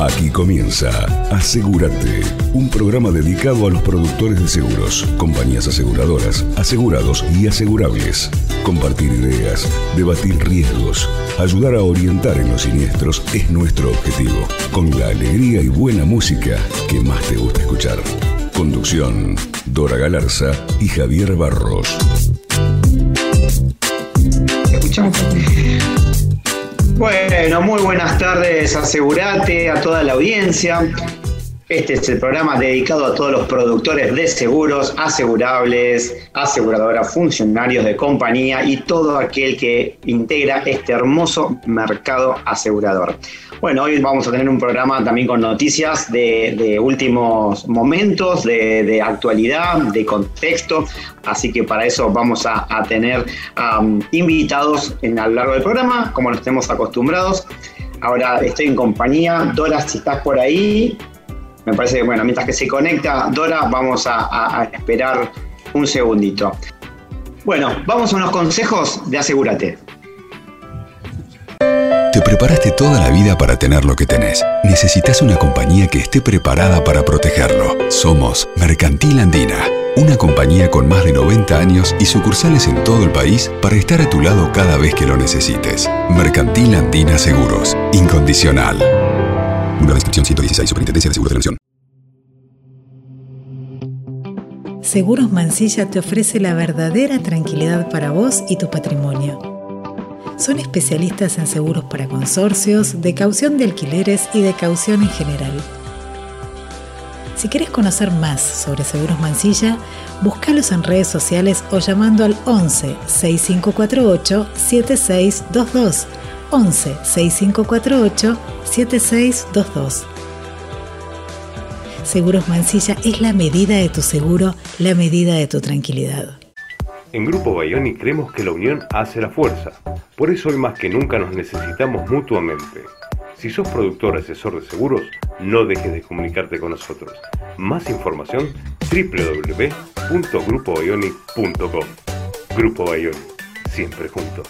Aquí comienza Asegúrate, un programa dedicado a los productores de seguros, compañías aseguradoras, asegurados y asegurables. Compartir ideas, debatir riesgos, ayudar a orientar en los siniestros es nuestro objetivo, con la alegría y buena música que más te gusta escuchar. Conducción, Dora Galarza y Javier Barros. Bueno, muy buenas tardes, asegurate a toda la audiencia. Este es el programa dedicado a todos los productores de seguros, asegurables, aseguradoras, funcionarios de compañía y todo aquel que integra este hermoso mercado asegurador. Bueno, hoy vamos a tener un programa también con noticias de, últimos momentos, de, actualidad, de contexto, así que para eso vamos a, tener invitados en, a lo largo del programa, como nos estemos acostumbrados. Ahora estoy en compañía. Dora, si estás por ahí, me parece que, bueno, mientras que se conecta Dora, vamos a, esperar un segundito. Bueno, vamos a unos consejos de asegúrate. Te preparaste toda la vida para tener lo que tenés. Necesitas una compañía que esté preparada para protegerlo. Somos Mercantil Andina, una compañía con más de 90 años y sucursales en todo el país para estar a tu lado cada vez que lo necesites. Mercantil Andina Seguros, incondicional. Una descripción 116, Superintendencia de Seguros de la. Seguros Mansilla te ofrece la verdadera tranquilidad para vos y tu patrimonio. Son especialistas en seguros para consorcios, de caución de alquileres y de caución en general. Si quieres conocer más sobre Seguros Mansilla, búscalos en redes sociales o llamando al 11 6548 7622 11 6548 7622. Seguros Mansilla es la medida de tu seguro, la medida de tu tranquilidad. En Grupo Bayoni creemos que la unión hace la fuerza. Por eso hoy más que nunca nos necesitamos mutuamente. Si sos productor asesor de seguros, no dejes de comunicarte con nosotros. Más información www.grupobayoni.com. Grupo Bayoni, siempre juntos.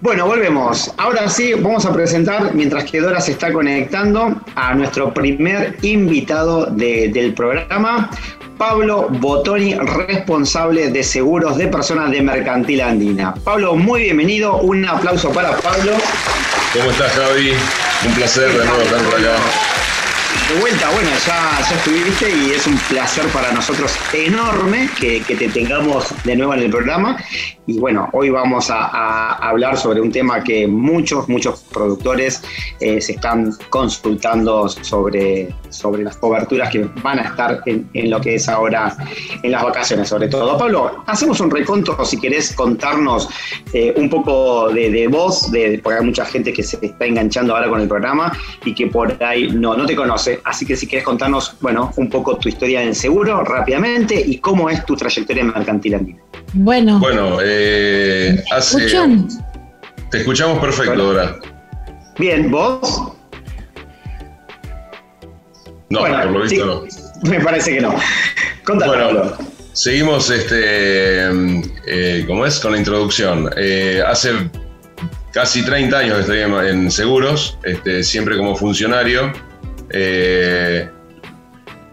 Bueno, volvemos. Ahora sí, vamos a presentar, mientras que Dora se está conectando, a nuestro primer invitado del programa, Pablo Botoni, responsable de seguros de personas de Mercantil Andina. Pablo, muy bienvenido. Un aplauso para Pablo. ¿Cómo estás, Javi? Un placer de nuevo estar por acá. De vuelta, bueno, ya, ya estuviste y es un placer para nosotros enorme que, que, te tengamos de nuevo en el programa. Y bueno, hoy vamos a, hablar sobre un tema que muchos, muchos productores eh, se están consultando sobre, sobre las coberturas que van a estar en, lo que es ahora en las vacaciones, sobre todo. Pablo, hacemos un reconto, si querés contarnos eh, un poco de, de vos, de, porque hay mucha gente que se está enganchando ahora con el programa y que por ahí no, no te conoce. Así que si querés contarnos, bueno, un poco tu historia en seguro rápidamente y cómo es tu trayectoria mercantil andina. Bueno. Bueno, eh, hace. Te escuchamos perfecto, Dora. Bien, ¿vos? No, por lo visto no. Me parece que no. bueno, seguimos, este, eh, ¿cómo es? Con la introducción. Eh, hace casi 30 años que estoy en, seguros, este, siempre como funcionario. Eh,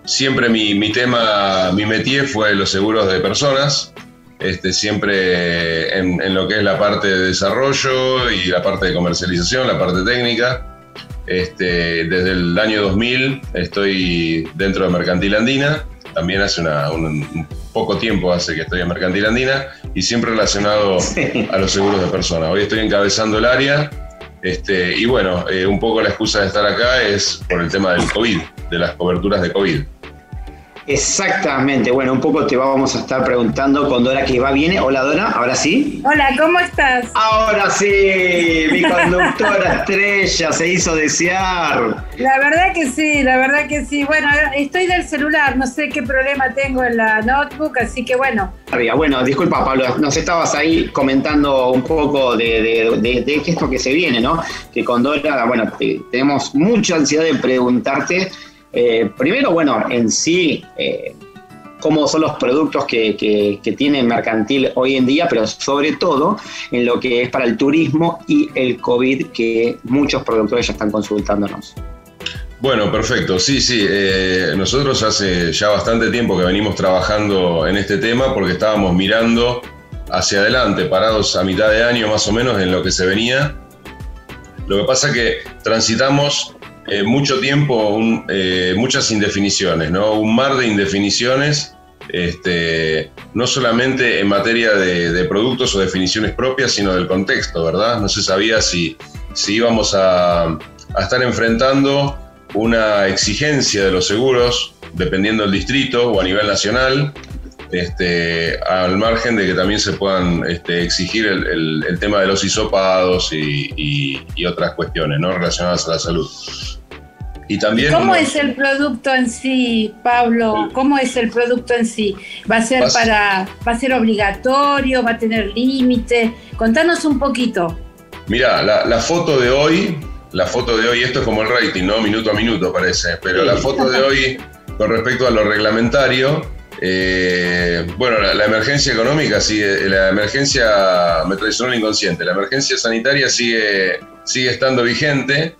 siempre mi, mi, tema, mi métier fue los seguros de personas. Este, siempre en, lo que es la parte de desarrollo y la parte de comercialización, la parte técnica. Este, desde el año 2000 estoy dentro de Mercantil Andina, también hace un, poco tiempo hace que estoy en Mercantil Andina y siempre relacionado a los seguros de personas. Hoy estoy encabezando el área este, y bueno, eh, un poco la excusa de estar acá es por el tema del COVID, de las coberturas de COVID. Exactamente, bueno, un poco te vamos a estar preguntando con Dora que va, viene. Hola Dora, ahora sí. Hola, ¿cómo estás? Ahora sí, mi conductora estrella se hizo desear. La verdad que sí, la verdad que sí. Bueno, estoy del celular, no sé qué problema tengo en la notebook, así que bueno. Bueno, disculpa Pablo, nos estabas ahí comentando un poco de, de, esto que se viene, ¿no? Que con Dora, bueno, tenemos mucha ansiedad de preguntarte eh, primero, bueno, en sí, eh, cómo son los productos que, que, tiene mercantil hoy en día, pero sobre todo en lo que es para el turismo y el COVID, que muchos productores ya están consultándonos. Bueno, perfecto. Sí, sí. Eh, nosotros hace ya bastante tiempo que venimos trabajando en este tema porque estábamos mirando hacia adelante, parados a mitad de año más o menos en lo que se venía. Lo que pasa es que transitamos eh, mucho tiempo, eh, muchas indefiniciones, ¿no? Un mar de indefiniciones, este, no solamente en materia de, productos o definiciones propias, sino del contexto, ¿verdad? No se sabía si, si íbamos a, a estar enfrentando una exigencia de los seguros, dependiendo del distrito o a nivel nacional, este, al margen de que también se puedan este, exigir el, tema de los hisopados y, otras cuestiones ¿no? relacionadas a la salud. Y también ¿Cómo es el producto en sí, Pablo? ¿Cómo es el producto en sí? ¿Va a ser para, va a ser obligatorio? ¿Va a tener límite? Contanos un poquito. Mira, la foto de hoy la foto de hoy, esto es como el rating, ¿no? Minuto a minuto parece, pero la foto de hoy con respecto a lo reglamentario, eh, bueno, la, emergencia económica sigue, la emergencia, me traicionó el inconsciente, la emergencia sanitaria sigue, sigue estando vigente,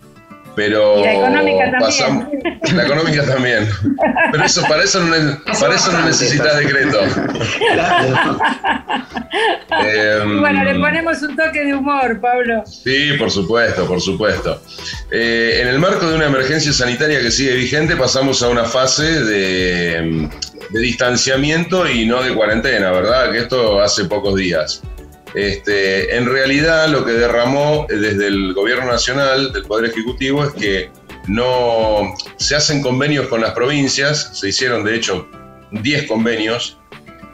pero la económica también. la económica también. Pero eso, para eso no, para eso no necesitas decreto. Em, bueno, le ponemos un toque de humor, Pablo. Sí, por supuesto, por supuesto. Eh, en el marco de una emergencia sanitaria que sigue vigente, pasamos a una fase de, de distanciamiento y no de cuarentena, ¿verdad? Que esto hace pocos días. Este, en realidad lo que derramó desde el gobierno nacional, del Poder Ejecutivo, es que no se hacen convenios con las provincias, se hicieron de hecho 10 convenios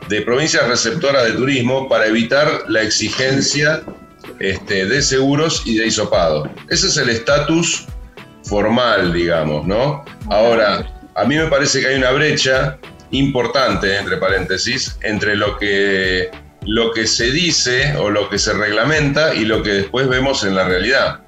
de provincias receptoras de turismo para evitar la exigencia este, de seguros y de hisopado. Ese es el estatus formal, digamos, ¿no? Ahora, a mí me parece que hay una brecha importante, entre paréntesis, entre lo que lo que se dice o lo que se reglamenta y lo que después vemos en la realidad.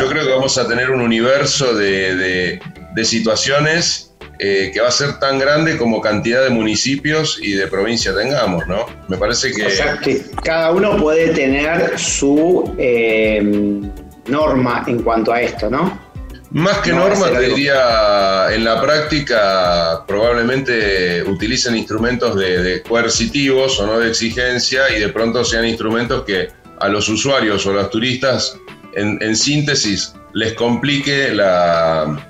Yo creo que vamos a tener un universo de, situaciones eh, que va a ser tan grande como cantidad de municipios y de provincia tengamos, ¿no? Me parece que... O sea, que cada uno puede tener su eh, norma en cuanto a esto, ¿no? Más que norma, te diría, en la práctica probablemente utilicen instrumentos de, coercitivos o no de exigencia y de pronto sean instrumentos que a los usuarios o a los turistas, en, síntesis, les complique la,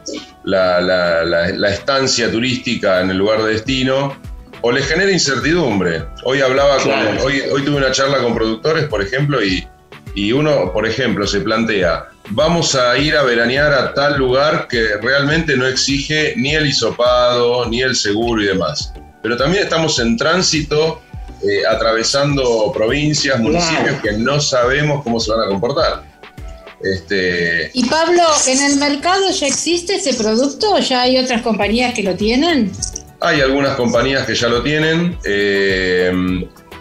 la, estancia turística en el lugar de destino o les genere incertidumbre. Hoy hablaba con, hoy, hoy tuve una charla con productores, por ejemplo, y, y uno, por ejemplo, se plantea, vamos a ir a veranear a tal lugar que realmente no exige ni el hisopado, ni el seguro y demás. Pero también estamos en tránsito, eh, atravesando provincias, municipios que no sabemos cómo se van a comportar. Este... Y Pablo, ¿en el mercado ya existe ese producto? ¿Ya hay otras compañías que lo tienen? Hay algunas compañías que ya lo tienen. Eh,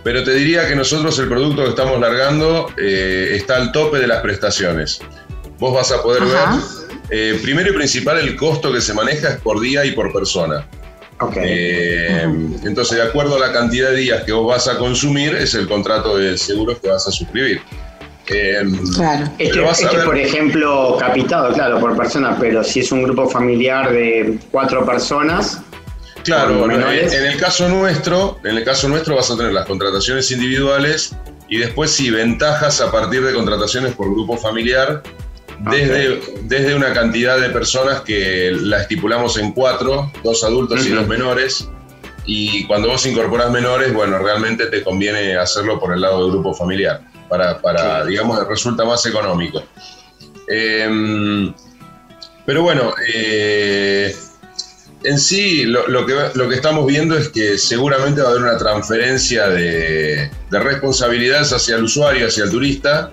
pero te diría que nosotros el producto que estamos largando eh, está al tope de las prestaciones vos vas a poder ver, eh, primero y principal, el costo que se maneja es por día y por persona. Eh, entonces, de acuerdo a la cantidad de días que vos vas a consumir, es el contrato de seguros que vas a suscribir. Eh, claro. Este, este por ejemplo, capitado, claro, por persona, pero si es un grupo familiar de cuatro personas. Claro, en, en, el caso nuestro, en el caso nuestro vas a tener las contrataciones individuales y después sí, ventajas a partir de contrataciones por grupo familiar desde, desde una cantidad de personas que la estipulamos en cuatro, dos adultos y dos menores. Y cuando vos incorporas menores, bueno, realmente te conviene hacerlo por el lado del grupo familiar, para, para digamos, resulta más económico. Em, pero bueno, eh, en sí lo, que, lo que estamos viendo es que seguramente va a haber una transferencia de, de responsabilidades hacia el usuario, hacia el turista,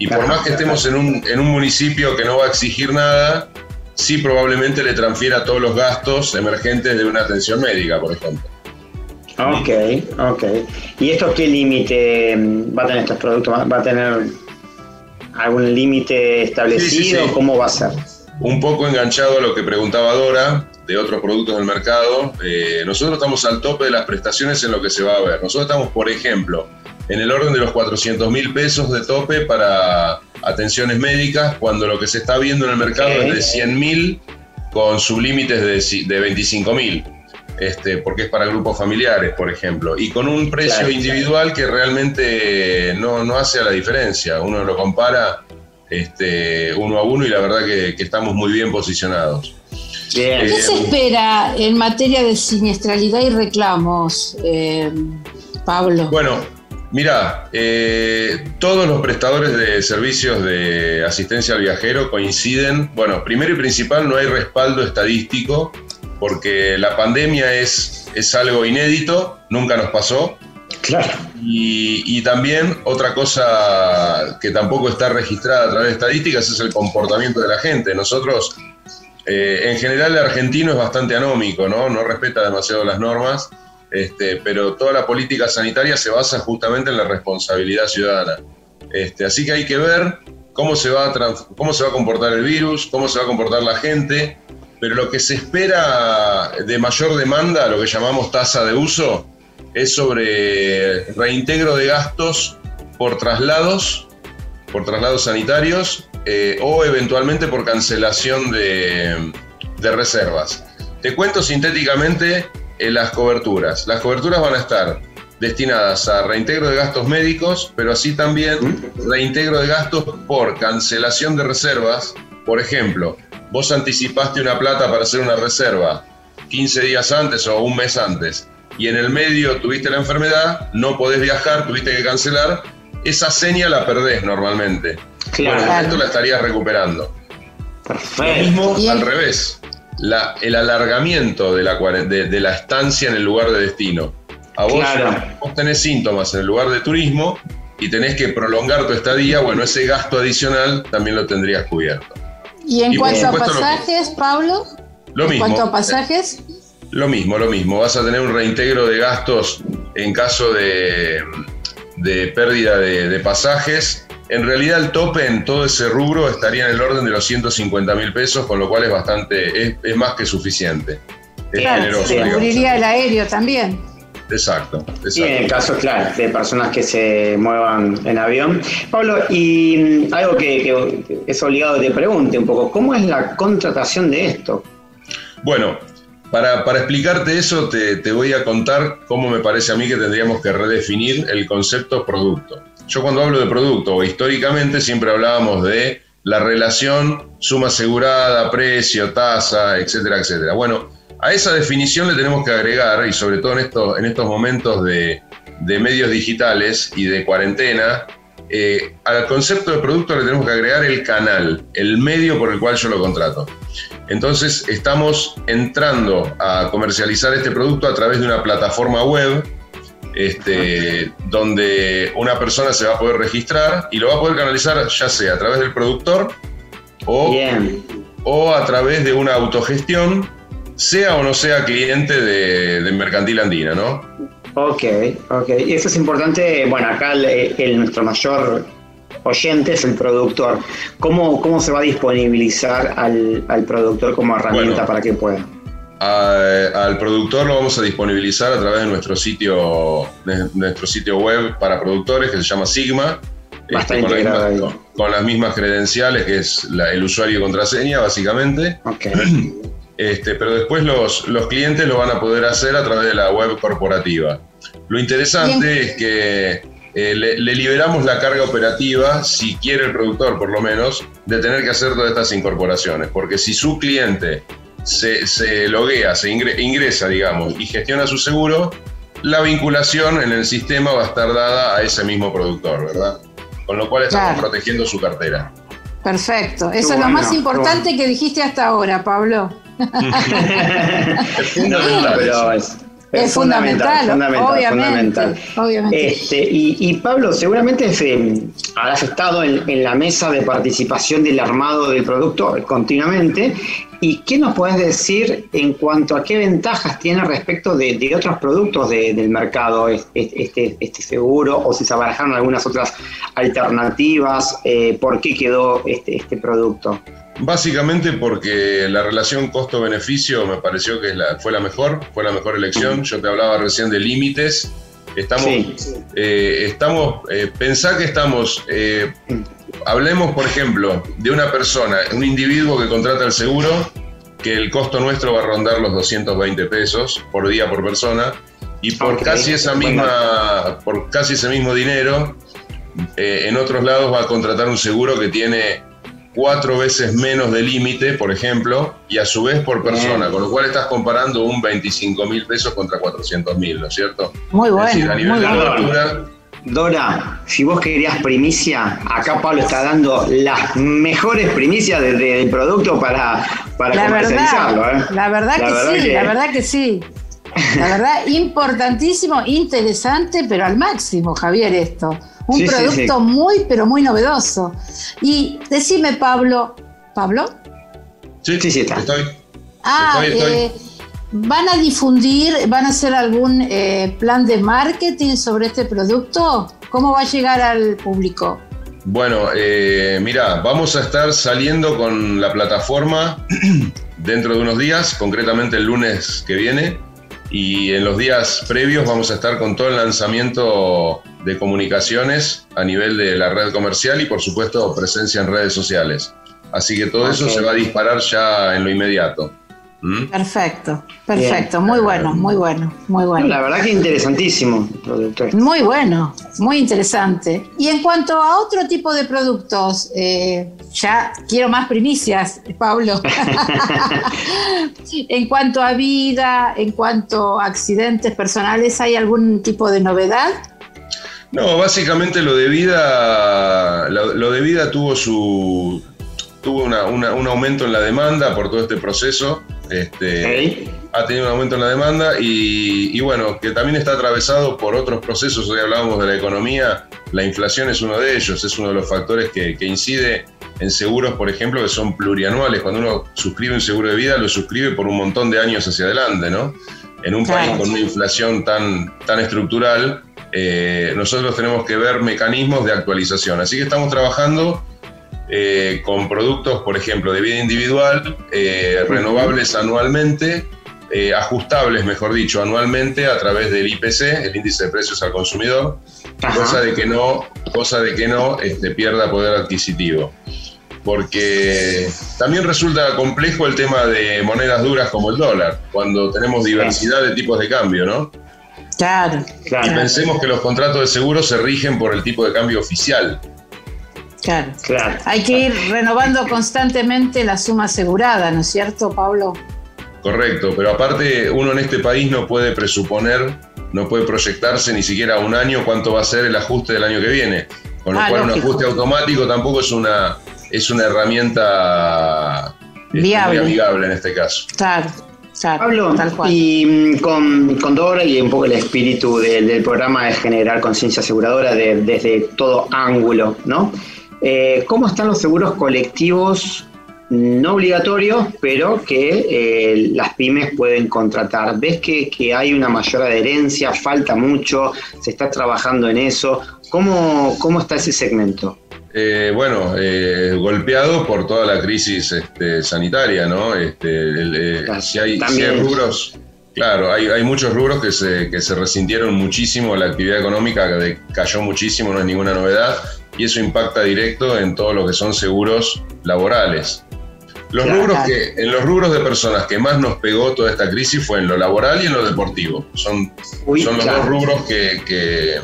y por más que estemos en un, en un municipio que no va a exigir nada, sí probablemente le transfiera todos los gastos emergentes de una atención médica, por ejemplo. Ok, ok. ¿Y esto qué límite mm, va a tener estos productos? ¿Va a tener algún límite establecido? ¿Cómo va a ser? Un poco enganchado a lo que preguntaba Dora, de otros productos del mercado, eh, nosotros estamos al tope de las prestaciones en lo que se va a ver. Nosotros estamos, por ejemplo, en el orden de los 400 mil pesos de tope para atenciones médicas, cuando lo que se está viendo en el mercado es de 100 mil con sublímites de, de 25 mil. Este, porque es para grupos familiares, por ejemplo, y con un precio individual que realmente no, no, hace la diferencia. Uno lo compara este, uno a uno y la verdad que, estamos muy bien posicionados. ¿Qué se espera en materia de siniestralidad y reclamos, eh, Pablo? Bueno, Mira, eh, todos los prestadores de servicios de asistencia al viajero coinciden, bueno, primero y principal no hay respaldo estadístico porque la pandemia es, es algo inédito, nunca nos pasó. Claro. Y, también otra cosa que tampoco está registrada a través de estadísticas es el comportamiento de la gente. Nosotros, eh, en general, el argentino es bastante anómico, ¿no? No respeta demasiado las normas este, pero toda la política sanitaria se basa justamente en la responsabilidad ciudadana. Este, así que hay que ver cómo se, va a cómo se va a comportar el virus, cómo se va a comportar la gente, pero lo que se espera de mayor demanda, lo que llamamos tasa de uso, es sobre reintegro de gastos por traslados, por traslados sanitarios eh, o eventualmente por cancelación de, de reservas. Te cuento sintéticamente las coberturas. Las coberturas van a estar destinadas a reintegro de gastos médicos, pero así también reintegro de gastos por cancelación de reservas. Por ejemplo, vos anticipaste una plata para hacer una reserva 15 días antes o un mes antes y en el medio tuviste la enfermedad, no podés viajar, tuviste que cancelar, esa seña la perdés normalmente. Claro. Bueno, esto la estarías recuperando. Perfecto. Lo mismo al revés el alargamiento de la, de, la estancia en el lugar de destino. A vos, vos tenés síntomas en el lugar de turismo y tenés que prolongar tu estadía, bueno, ese gasto adicional también lo tendrías cubierto. ¿Y en cuanto a pasajes, Pablo? Lo mismo. ¿En cuanto a pasajes? Lo mismo, lo mismo. Vas a tener un reintegro de gastos en caso de, de pérdida de, de pasajes en realidad el tope en todo ese rubro estaría en el orden de los 150 mil pesos, con lo cual es bastante, es, más que suficiente. Es claro, se cubriría el aéreo también. Exacto, exacto. en el caso, claro, de personas que se muevan en avión. Pablo, y mm, algo que, es obligado que te pregunte un poco, ¿cómo es la contratación de esto? Bueno, para, para explicarte eso, te, te, voy a contar cómo me parece a mí que tendríamos que redefinir el concepto producto. Yo cuando hablo de producto, históricamente siempre hablábamos de la relación suma asegurada, precio, tasa, etcétera, etcétera. Bueno, a esa definición le tenemos que agregar, y sobre todo en, esto, en estos momentos de, medios digitales y de cuarentena, eh, al concepto de producto le tenemos que agregar el canal, el medio por el cual yo lo contrato. Entonces estamos entrando a comercializar este producto a través de una plataforma web este, donde una persona se va a poder registrar y lo va a poder canalizar ya sea a través del productor o, o a través de una autogestión, sea o no sea cliente de, Mercantil Andina, ¿no? Ok, ok. Y eso es importante, bueno, acá el, nuestro mayor oyente es el productor. ¿Cómo, cómo se va a disponibilizar al, productor como herramienta para que pueda? Al productor lo vamos a disponibilizar a través de nuestro sitio, nuestro sitio web para productores que se llama Sigma. Este, con, las mismas, credenciales, que es el usuario y contraseña, básicamente. Este, pero después los, los clientes lo van a poder hacer a través de la web corporativa. Lo interesante es que eh, le, le, liberamos la carga operativa, si quiere el productor por lo menos, de tener que hacer todas estas incorporaciones. Porque si su cliente se, loguea, se ingresa, digamos, y gestiona su seguro, la vinculación en el sistema va a estar dada a ese mismo productor, ¿verdad? Con lo cual estamos protegiendo su cartera. Perfecto. Eso es lo más importante que dijiste hasta ahora, Pablo. es fundamental. pero es, fundamental, fundamental, obviamente, Este, y, Pablo, seguramente eh, habrás estado en, la mesa de participación del armado del producto continuamente. ¿Y qué nos puedes decir en cuanto a qué ventajas tiene respecto de, otros productos del mercado este, este, seguro o si se barajaron algunas otras alternativas? Eh, ¿Por qué quedó este, este producto? Básicamente porque la relación costo-beneficio me pareció que fue la mejor, fue la mejor elección. Yo te hablaba recién de límites. Estamos, eh, estamos eh, pensá que estamos, eh, hablemos por ejemplo de una persona, un individuo que contrata el seguro, que el costo nuestro va a rondar los 220 pesos por día por persona y por casi esa misma, por casi ese mismo dinero, en otros lados va a contratar un seguro que tiene cuatro veces menos de límite, por ejemplo, y a su vez por persona, con lo cual estás comparando un 25 mil pesos contra 400 mil, ¿no es cierto? Muy bueno. a nivel de Dora, si vos querías primicia, acá Pablo está dando las mejores primicias del producto para, para la comercializarlo. Verdad, ¿eh? La verdad que sí, la verdad que sí. La verdad, importantísimo, interesante, pero al máximo, Javier, esto. Un producto muy, pero muy novedoso. Y decime, Pablo, ¿Pablo? Sí, sí, sí, está. Estoy. Ah, eh, ¿van a difundir, van a hacer algún eh, plan de marketing sobre este producto? ¿Cómo va a llegar al público? Bueno, eh, mira, vamos a estar saliendo con la plataforma dentro de unos días, concretamente el lunes que viene y en los días previos vamos a estar con todo el lanzamiento de comunicaciones a nivel de la red comercial y por supuesto presencia en redes sociales. Así que todo eso se va a disparar ya en lo inmediato. ¿Mm? Perfecto, perfecto, muy bueno, muy bueno, muy bueno. La verdad que interesantísimo Muy bueno, muy interesante. Y en cuanto a otro tipo de productos, eh, ya quiero más primicias, Pablo. en cuanto a vida, en cuanto a accidentes personales, ¿hay algún tipo de novedad? No, básicamente lo de vida, lo, de vida tuvo su tuvo un aumento en la demanda por todo este proceso. Este, Ha tenido un aumento en la demanda y, bueno, que también está atravesado por otros procesos. Hoy hablábamos de la economía, la inflación es uno de ellos, es uno de los factores que, incide en seguros, por ejemplo, que son plurianuales. Cuando uno suscribe un seguro de vida, lo suscribe por un montón de años hacia adelante, ¿no? En un país con una inflación tan, tan estructural, eh, nosotros tenemos que ver mecanismos de actualización. Así que estamos trabajando eh, con productos, por ejemplo, de vida individual, eh, renovables anualmente, ajustables, mejor dicho, anualmente a través del IPC, el índice de precios al consumidor, cosa de que no, cosa de que no este, pierda poder adquisitivo. Porque también resulta complejo el tema de monedas duras como el dólar, cuando tenemos diversidad de tipos de cambio, ¿no? Claro, claro. Y pensemos que los contratos de seguro se rigen por el tipo de cambio oficial. Claro. claro. Hay que ir renovando constantemente la suma asegurada, ¿no es cierto, Pablo? Correcto, pero aparte uno en este país no puede presuponer, no puede proyectarse ni siquiera un año cuánto va a ser el ajuste del año que viene. Con lo ah, cual un ajuste automático tampoco es una, es una herramienta este, Viable. muy amigable en este caso. Claro. Pablo, y mm, con, con, Dora y un poco el espíritu del, programa es generar conciencia aseguradora desde todo ángulo, ¿no? Eh, ¿Cómo están los seguros colectivos no obligatorios, pero que eh, las pymes pueden contratar? ¿Ves que, hay una mayor adherencia? ¿Falta mucho? ¿Se está trabajando en eso? ¿Cómo, cómo está ese segmento? Eh, bueno, golpeado por toda la crisis este, sanitaria, ¿no? Este, si, hay, rubros, claro, hay, hay, muchos rubros que se, que se resintieron muchísimo, la actividad económica cayó muchísimo, no es ninguna novedad y eso impacta directo en todo lo que son seguros laborales. Los rubros que, en los rubros de personas que más nos pegó toda esta crisis fue en lo laboral y en lo deportivo. Son, son los dos rubros que, que,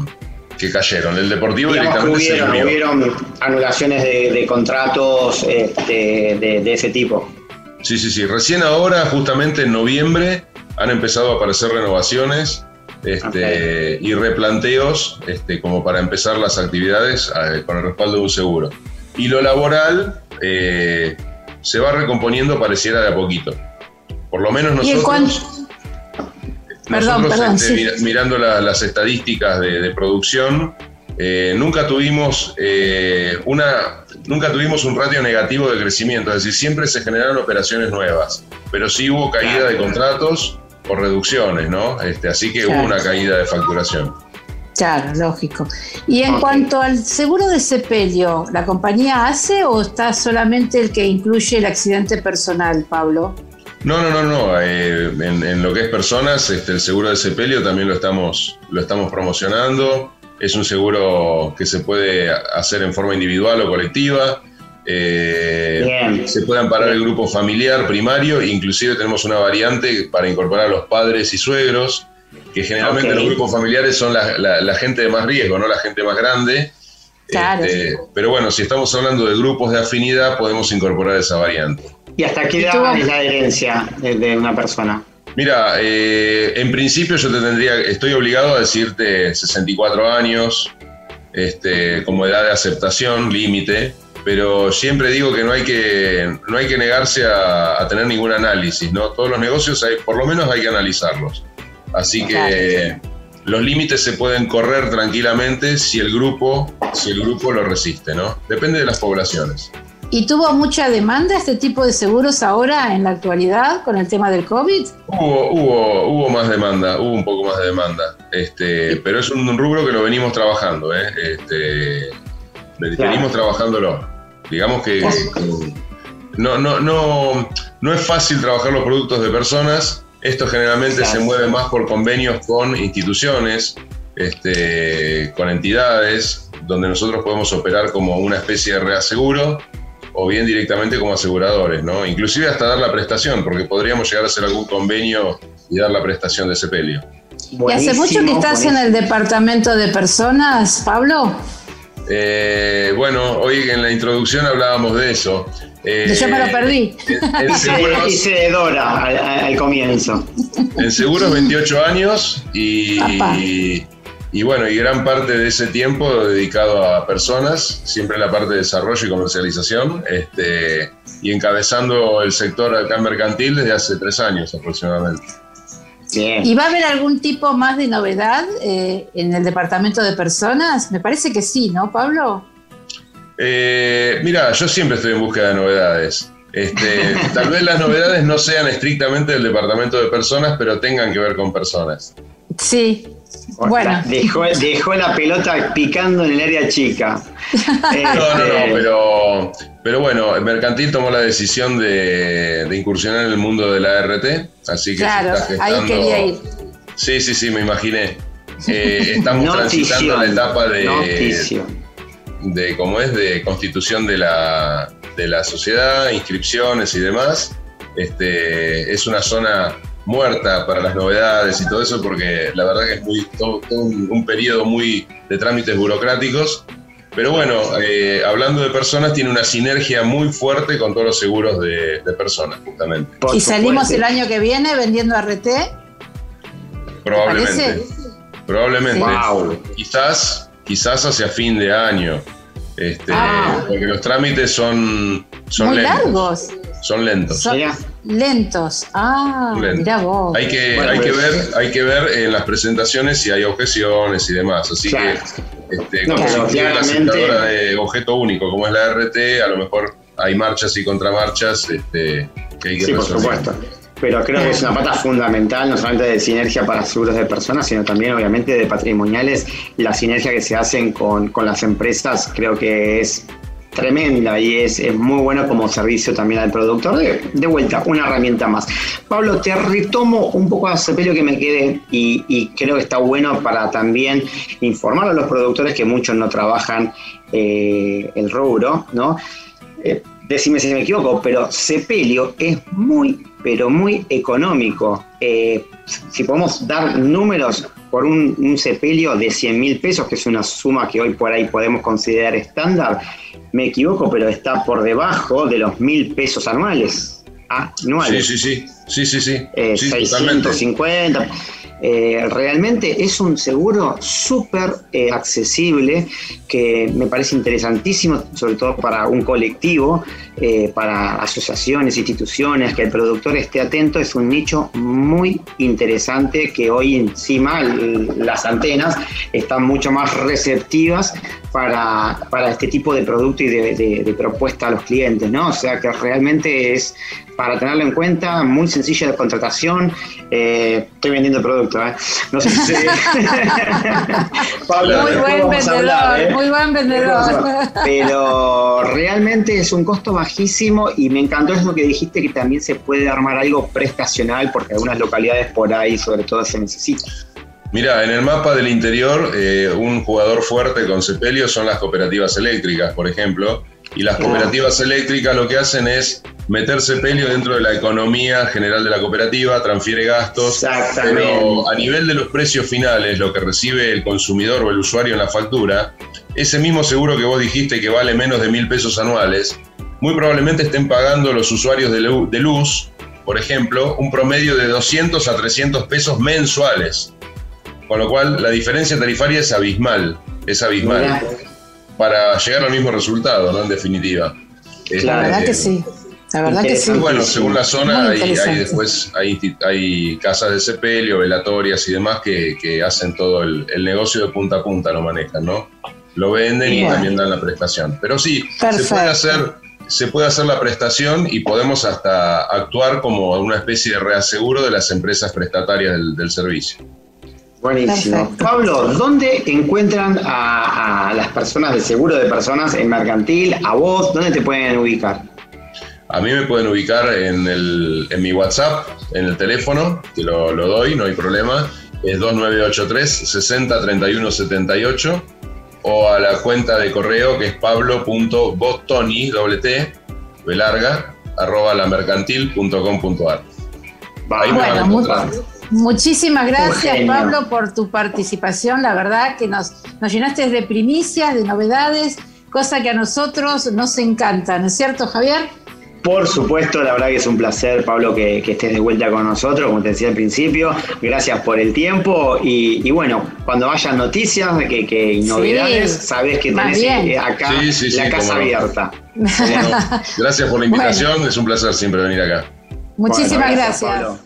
cayeron. El deportivo directamente hubieron, se hubieron anulaciones de, contratos este, de, ese tipo. Sí, sí, sí. Recién ahora, justamente en noviembre, han empezado a aparecer renovaciones este, y replanteos este, como para empezar las actividades eh, con el respaldo de un seguro. Y lo laboral eh, se va recomponiendo pareciera de a poquito. Por lo menos nosotros... Este, mirando las estadísticas de, producción, eh, nunca tuvimos una nunca tuvimos un ratio negativo de crecimiento, es decir, siempre se generaron operaciones nuevas, pero sí hubo caída de contratos por reducciones, ¿no? Este, así que hubo una caída de facturación. Claro, lógico. Y en cuanto al seguro de sepelio, ¿la compañía hace o está solamente el que incluye el accidente personal, Pablo? No, no, no, no. Eh, en, lo que es personas, este, el seguro de sepelio también lo estamos, lo estamos promocionando. Es un seguro que se puede hacer en forma individual o colectiva. Eh, se puede amparar el grupo familiar primario, inclusive tenemos una variante para incorporar a los padres y suegros que generalmente los grupos familiares son la, gente de más riesgo, no la gente más grande. Este, pero bueno, si estamos hablando de grupos de afinidad, podemos incorporar esa variante. ¿Y hasta qué edad es la herencia de, una persona? Mira, eh, en principio yo te tendría, estoy obligado a decirte 64 años, este, como edad de aceptación, límite, pero siempre digo que no hay que, no hay que negarse a, a, tener ningún análisis, ¿no? Todos los negocios hay, por lo menos hay que analizarlos. Así que los límites se pueden correr tranquilamente si el grupo, si el grupo lo resiste, ¿no? Depende de las poblaciones. ¿Y tuvo mucha demanda este tipo de seguros ahora en la actualidad con el tema del COVID? Hubo, hubo, hubo más demanda, hubo un poco más de demanda. Este, pero es un rubro que lo venimos trabajando, ¿eh? Este, venimos trabajándolo. Digamos que no, no, no, no es fácil trabajar los productos de personas esto generalmente se mueve más por convenios con instituciones, este, con entidades, donde nosotros podemos operar como una especie de reaseguro o bien directamente como aseguradores, ¿no? Inclusive hasta dar la prestación, porque podríamos llegar a hacer algún convenio y dar la prestación de sepelio. ¿Y hace mucho que estás en el departamento de personas, Pablo? Eh, bueno, hoy en la introducción hablábamos de eso. Eh, Yo me lo perdí. En, Hice Dora al, comienzo. En seguros 28 años y, y, bueno, y gran parte de ese tiempo dedicado a personas, siempre en la parte de desarrollo y comercialización, este, y encabezando el sector acá mercantil desde hace tres años aproximadamente. ¿Y va a haber algún tipo más de novedad eh, en el departamento de personas? Me parece que sí, ¿no, Pablo? Eh, mira, yo siempre estoy en búsqueda de novedades. Este, tal vez las novedades no sean estrictamente del departamento de personas, pero tengan que ver con personas. Sí. Bueno. Dejó, dejó la pelota picando en el área chica. no, no, no, este, pero, pero bueno, el Mercantil tomó la decisión de, incursionar en el mundo de la RT, así que claro, ahí quería ir. Sí, sí, sí, me imaginé. Eh, estamos transitando la etapa de, de cómo es de constitución de la, de la sociedad, inscripciones y demás. Este, es una zona muerta para las novedades y todo eso porque la verdad que es muy todo, un, periodo muy de trámites burocráticos. Pero bueno, eh, hablando de personas, tiene una sinergia muy fuerte con todos los seguros de, personas, justamente. ¿Y salimos el año que viene vendiendo RT? Probablemente. Probablemente. Quizás, quizás hacia fin de año. Este, ah. Porque los trámites son, son Muy largos. Son lentos. Son lentos. Ah, mira vos. Hay que, hay, que ver, hay que ver en las presentaciones si hay objeciones y demás. Así que, este, no, la aceptadora de objeto único, como es la RT, a lo mejor hay marchas y contramarchas este, que hay que Sí, por supuesto pero creo que es una pata fundamental, no solamente de sinergia para seguros de personas, sino también obviamente de patrimoniales. La sinergia que se hacen con, las empresas creo que es tremenda y es, muy bueno como servicio también al productor. De, vuelta, una herramienta más. Pablo, te retomo un poco a sepelio que me quede y, creo que está bueno para también informar a los productores que muchos no trabajan eh, el rubro, ¿no? Eh, decime si me equivoco, pero sepelio es muy pero muy económico. Eh, si podemos dar números por un, sepelio de 100 mil pesos, que es una suma que hoy por ahí podemos considerar estándar, me equivoco, pero está por debajo de los mil pesos anuales. Anuales. Sí, sí, sí. Sí, sí, sí. 650. Eh, eh, realmente es un seguro súper eh, accesible que me parece interesantísimo, sobre todo para un colectivo, eh, para asociaciones, instituciones, que el productor esté atento. Es un nicho muy interesante que hoy encima las antenas están mucho más receptivas para, para este tipo de producto y de, propuesta a los clientes, ¿no? O sea que realmente es para tenerlo en cuenta, muy sencilla de contratación. Eh, estoy vendiendo el producto, ¿eh? No sé si Pablo, muy buen vendedor, ¿eh? muy buen vendedor. Pero realmente es un costo bajísimo y me encantó eso que dijiste que también se puede armar algo prestacional porque algunas localidades por ahí sobre todo se necesita. Mira, en el mapa del interior, eh, un jugador fuerte con sepelio son las cooperativas eléctricas, por ejemplo. Y las cooperativas eléctricas lo que hacen es meter sepelio dentro de la economía general de la cooperativa, transfiere gastos. Pero a nivel de los precios finales, lo que recibe el consumidor o el usuario en la factura, ese mismo seguro que vos dijiste que vale menos de mil pesos anuales, muy probablemente estén pagando los usuarios de luz, por ejemplo, un promedio de 200 a 300 pesos mensuales. Con lo cual, la diferencia tarifaria es abismal, es abismal, para llegar al mismo resultado, ¿no? En definitiva. la verdad que sí. La verdad que sí. Bueno, según la zona, hay, después hay, hay, casas de sepelio, velatorias y demás que, hacen todo el, negocio de punta a punta, lo manejan, ¿no? Lo venden y, también dan la prestación. Pero sí, se puede hacer se puede hacer la prestación y podemos hasta actuar como una especie de reaseguro de las empresas prestatarias del servicio. Buenísimo. Pablo, ¿dónde encuentran a, las personas de seguro de personas en mercantil? ¿A vos? ¿Dónde te pueden ubicar? A mí me pueden ubicar en, el, en mi WhatsApp, en el teléfono, que lo, doy, no hay problema. Es 2983 60 31 78 o a la cuenta de correo que es pablo.botoni, doble T, larga, arroba lamercantil.com.ar. Ahí me van a encontrar. Muchísimas gracias, Pablo, por tu participación. La verdad que nos, nos llenaste de primicias, de novedades, cosa que a nosotros nos encanta, ¿no es cierto, Javier? Por supuesto, la verdad que es un placer, Pablo, que, estés de vuelta con nosotros, como te decía al principio. Gracias por el tiempo y, bueno, cuando haya noticias que, que novedades, sabes que tenés eh, acá la casa abierta. gracias por la invitación, es un placer siempre venir acá. Muchísimas gracias.